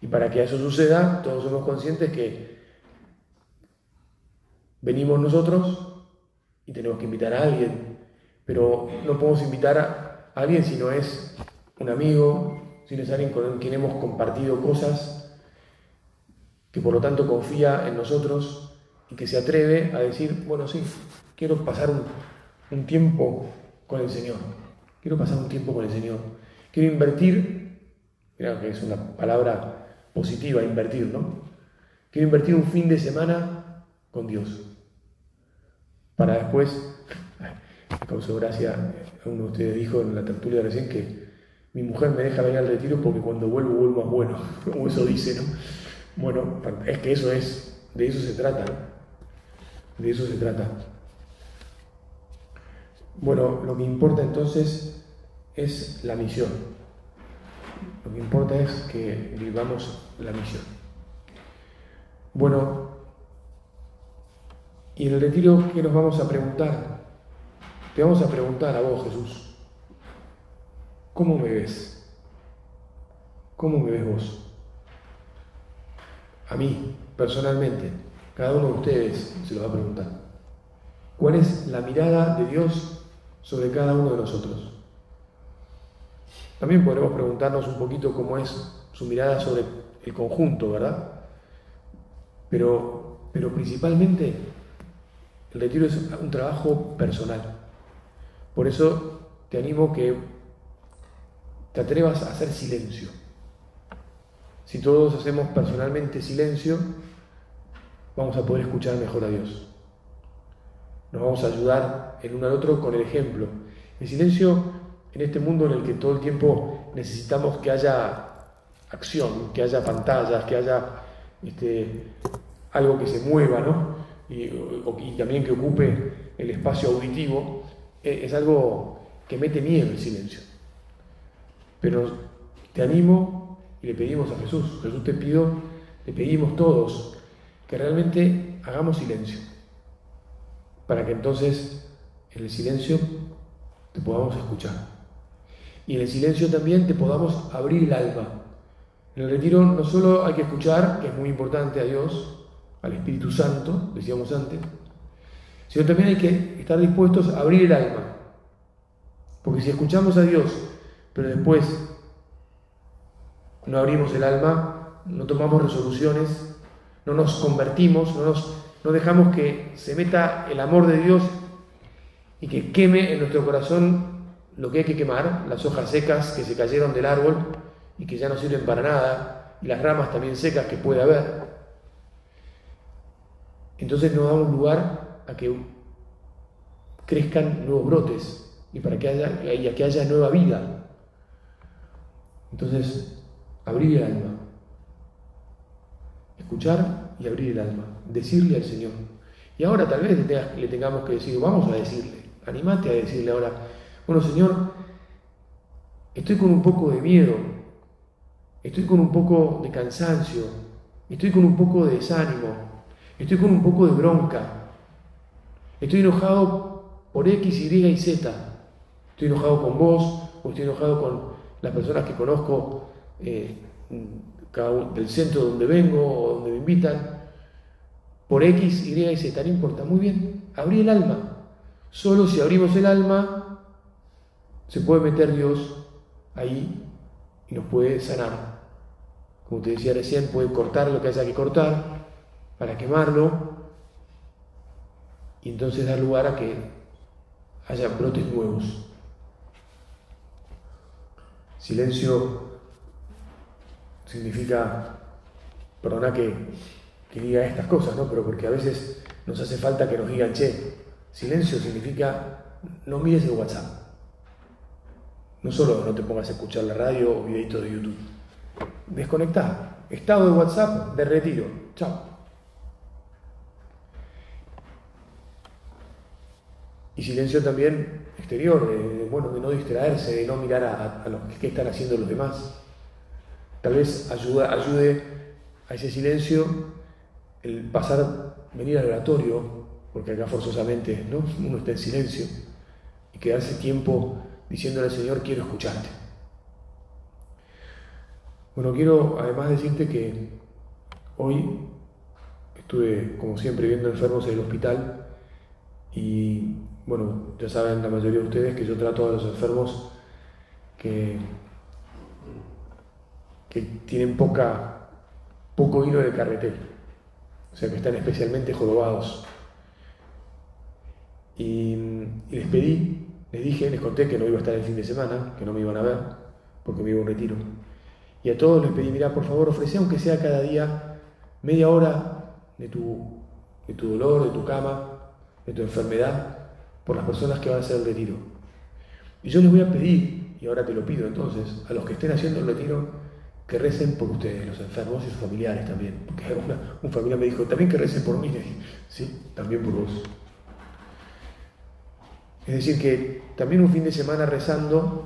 Y para que eso suceda, todos somos conscientes que venimos nosotros y tenemos que invitar a alguien, pero no podemos invitar a alguien si no es un amigo, si no es alguien con quien hemos compartido cosas, que por lo tanto confía en nosotros y que se atreve a decir, bueno, sí, quiero pasar un, tiempo con el Señor, quiero pasar un tiempo con el Señor, quiero invertir, mira que es una palabra positiva, invertir, ¿no? Quiero invertir un fin de semana con Dios, para después, me causó gracia, uno de ustedes dijo en la tertulia recién que mi mujer me deja venir al retiro porque cuando vuelvo vuelvo más bueno, como eso dice, ¿no? Bueno, es que eso es, de eso se trata, ¿no? De eso se trata. Bueno, lo que importa entonces es la misión. Lo que importa es que vivamos la misión. Bueno, y en el retiro, ¿qué nos vamos a preguntar? Te vamos a preguntar a vos, Jesús, ¿cómo me ves? ¿Cómo me ves vos? A mí, personalmente, cada uno de ustedes se lo va a preguntar. ¿Cuál es la mirada de Dios sobre cada uno de nosotros? También podremos preguntarnos un poquito cómo es su mirada sobre el conjunto, ¿verdad? Pero, pero principalmente el retiro es un trabajo personal. Por eso te animo que te atrevas a hacer silencio. Si todos hacemos personalmente silencio, vamos a poder escuchar mejor a Dios. Nos vamos a ayudar el uno al otro con el ejemplo. El silencio en este mundo en el que todo el tiempo necesitamos que haya acción, que haya pantallas, que haya este, algo que se mueva, ¿no? Y, también que ocupe el espacio auditivo, e, es algo que mete miedo el silencio. Pero te animo y le pedimos a Jesús, Jesús te pido, le pedimos todos que realmente hagamos silencio, para que entonces en el silencio te podamos escuchar. Y en el silencio también te podamos abrir el alma en el retiro no solo hay que escuchar, que es muy importante a Dios, al Espíritu Santo, decíamos antes, sino también hay que estar dispuestos a abrir el alma. Porque si escuchamos a Dios, pero después no abrimos el alma, no tomamos resoluciones, no nos convertimos, no, nos, no dejamos que se meta el amor de Dios y que queme en nuestro corazón lo que hay que quemar, las hojas secas que se cayeron del árbol, y que ya no sirven para nada, y las ramas también secas que puede haber. Entonces nos damos lugar a que crezcan nuevos brotes y para que haya, y a que haya nueva vida. Entonces, abrir el alma, escuchar y abrir el alma, decirle al Señor. Y ahora tal vez le tengamos que decir, vamos a decirle, animate a decirle ahora, bueno Señor, estoy con un poco de miedo estoy con un poco de cansancio, estoy con un poco de desánimo, estoy con un poco de bronca, estoy enojado por X, Y y Z, estoy enojado con vos o estoy enojado con las personas que conozco eh, del centro donde vengo o donde me invitan, por X, Y y Z, no importa, muy bien, abrí el alma. Solo si abrimos el alma, se puede meter Dios ahí y nos puede sanar. Como te decía recién, puede cortar lo que haya que cortar para quemarlo y entonces dar lugar a que haya brotes nuevos. Silencio significa, perdona que, que diga estas cosas, ¿no? pero porque a veces nos hace falta que nos digan, che, silencio significa no mires el WhatsApp. No solo no te pongas a escuchar la radio o videitos de YouTube desconectar. Estado de WhatsApp de retiro. Chao. Y silencio también exterior, bueno, de no distraerse, de no mirar a, lo que están haciendo los demás. Tal vez ayuda, ayude a ese silencio el pasar, venir al oratorio, porque acá forzosamente ¿no? uno está en silencio, y quedarse tiempo diciéndole al Señor, quiero escucharte. Bueno, quiero además decirte que hoy estuve, como siempre, viendo enfermos en el hospital y, bueno, ya saben la mayoría de ustedes que yo trato a los enfermos que, que tienen poca, poco hilo de carretel, o sea, que están especialmente jorobados. Y les pedí, les dije, les conté que no iba a estar el fin de semana, que no me iban a ver, porque me iba a un retiro. Y a todos les pedí, mira, por favor, ofrece aunque sea cada día media hora de tu, de tu dolor, de tu cama, de tu enfermedad, por las personas que van a hacer el retiro. Y yo les voy a pedir, y ahora te lo pido entonces, a los que estén haciendo el retiro, que recen por ustedes, los enfermos y sus familiares también. Porque un familiar me dijo, también que recen por mí. sí, también por vos. Es decir, que también un fin de semana rezando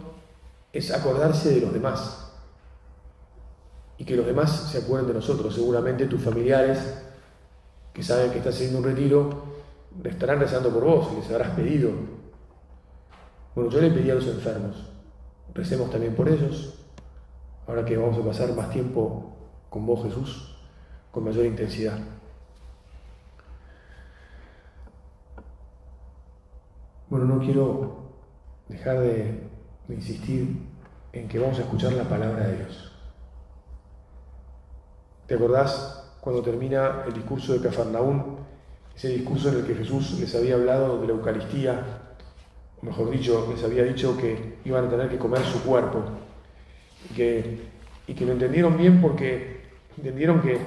es acordarse de los demás y que los demás se acuerden de nosotros. Seguramente tus familiares que saben que estás haciendo un retiro estarán rezando por vos y les habrás pedido. Bueno, yo le pedí a los enfermos, recemos también por ellos, ahora que vamos a pasar más tiempo con vos Jesús, con mayor intensidad. Bueno, no quiero dejar de, insistir en que vamos a escuchar la palabra de Dios. ¿Te acordás cuando termina el discurso de Cafarnaún? Ese discurso en el que Jesús les había hablado de la Eucaristía, o mejor dicho, les había dicho que iban a tener que comer su cuerpo. Y que, y que lo entendieron bien porque entendieron que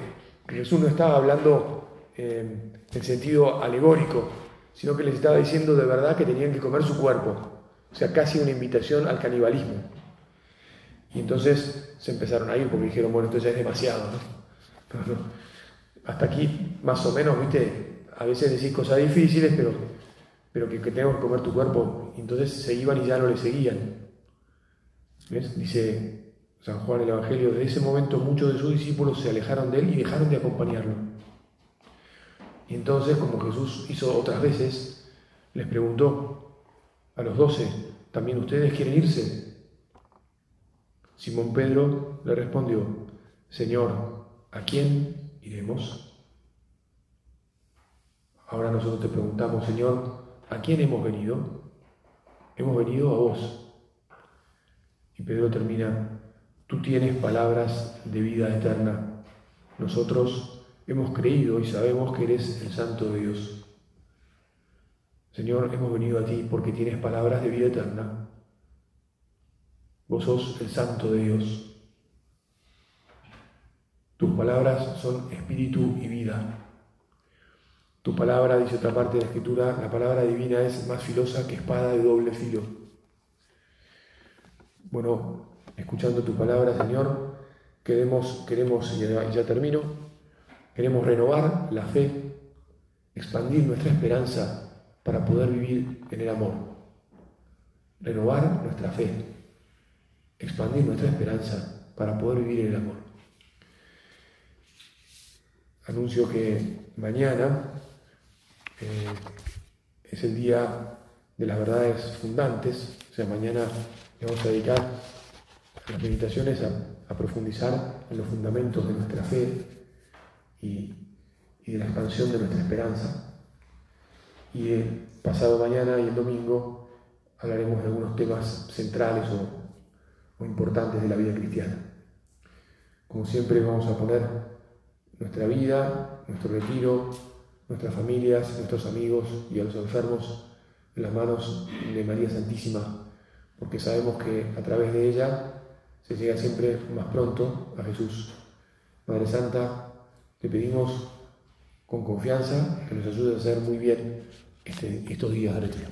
Jesús no estaba hablando eh, en sentido alegórico, sino que les estaba diciendo de verdad que tenían que comer su cuerpo. O sea, casi una invitación al canibalismo. Y entonces se empezaron a ir porque dijeron, bueno, esto ya es demasiado. ¿no? Hasta aquí, más o menos, viste, a veces decís cosas difíciles, pero, pero que, que tenemos que comer tu cuerpo. entonces se iban y ya no le seguían. ¿Ves? Dice San Juan el Evangelio, de ese momento muchos de sus discípulos se alejaron de él y dejaron de acompañarlo. Y entonces, como Jesús hizo otras veces, les preguntó a los doce, ¿también ustedes quieren irse? Simón Pedro le respondió, Señor, ¿A quién iremos? Ahora nosotros te preguntamos, Señor, ¿a quién hemos venido? Hemos venido a vos. Y Pedro termina, tú tienes palabras de vida eterna. Nosotros hemos creído y sabemos que eres el Santo de Dios. Señor, hemos venido a ti porque tienes palabras de vida eterna. Vos sos el Santo de Dios. Tus palabras son espíritu y vida. Tu palabra, dice otra parte de la escritura, la palabra divina es más filosa que espada de doble filo. Bueno, escuchando tu palabra, Señor, queremos, queremos y ya termino, queremos renovar la fe, expandir nuestra esperanza para poder vivir en el amor. Renovar nuestra fe, expandir nuestra esperanza para poder vivir en el amor anuncio que mañana eh, es el día de las verdades fundantes, o sea, mañana le vamos a dedicar las meditaciones a, profundizar en los fundamentos de nuestra fe y, de la expansión de nuestra esperanza. Y pasado mañana y el domingo hablaremos de algunos temas centrales o importantes de la vida cristiana. Como siempre vamos a poner nuestra vida, nuestro retiro, nuestras familias, nuestros amigos y a los enfermos en las manos de María Santísima, porque sabemos que a través de ella se llega siempre más pronto a Jesús. Madre Santa, te pedimos con confianza que nos ayudes a hacer muy bien este, estos días de retiro.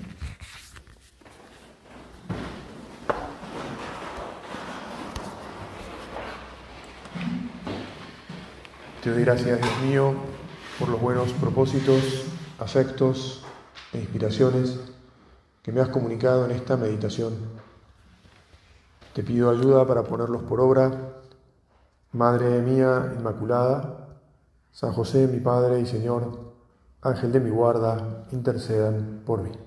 Te doy gracias, Dios mío, por los buenos propósitos, afectos e inspiraciones que me has comunicado en esta meditación. Te pido ayuda para ponerlos por obra. Madre mía Inmaculada, San José, mi Padre y Señor, Ángel de mi guarda, intercedan por mí.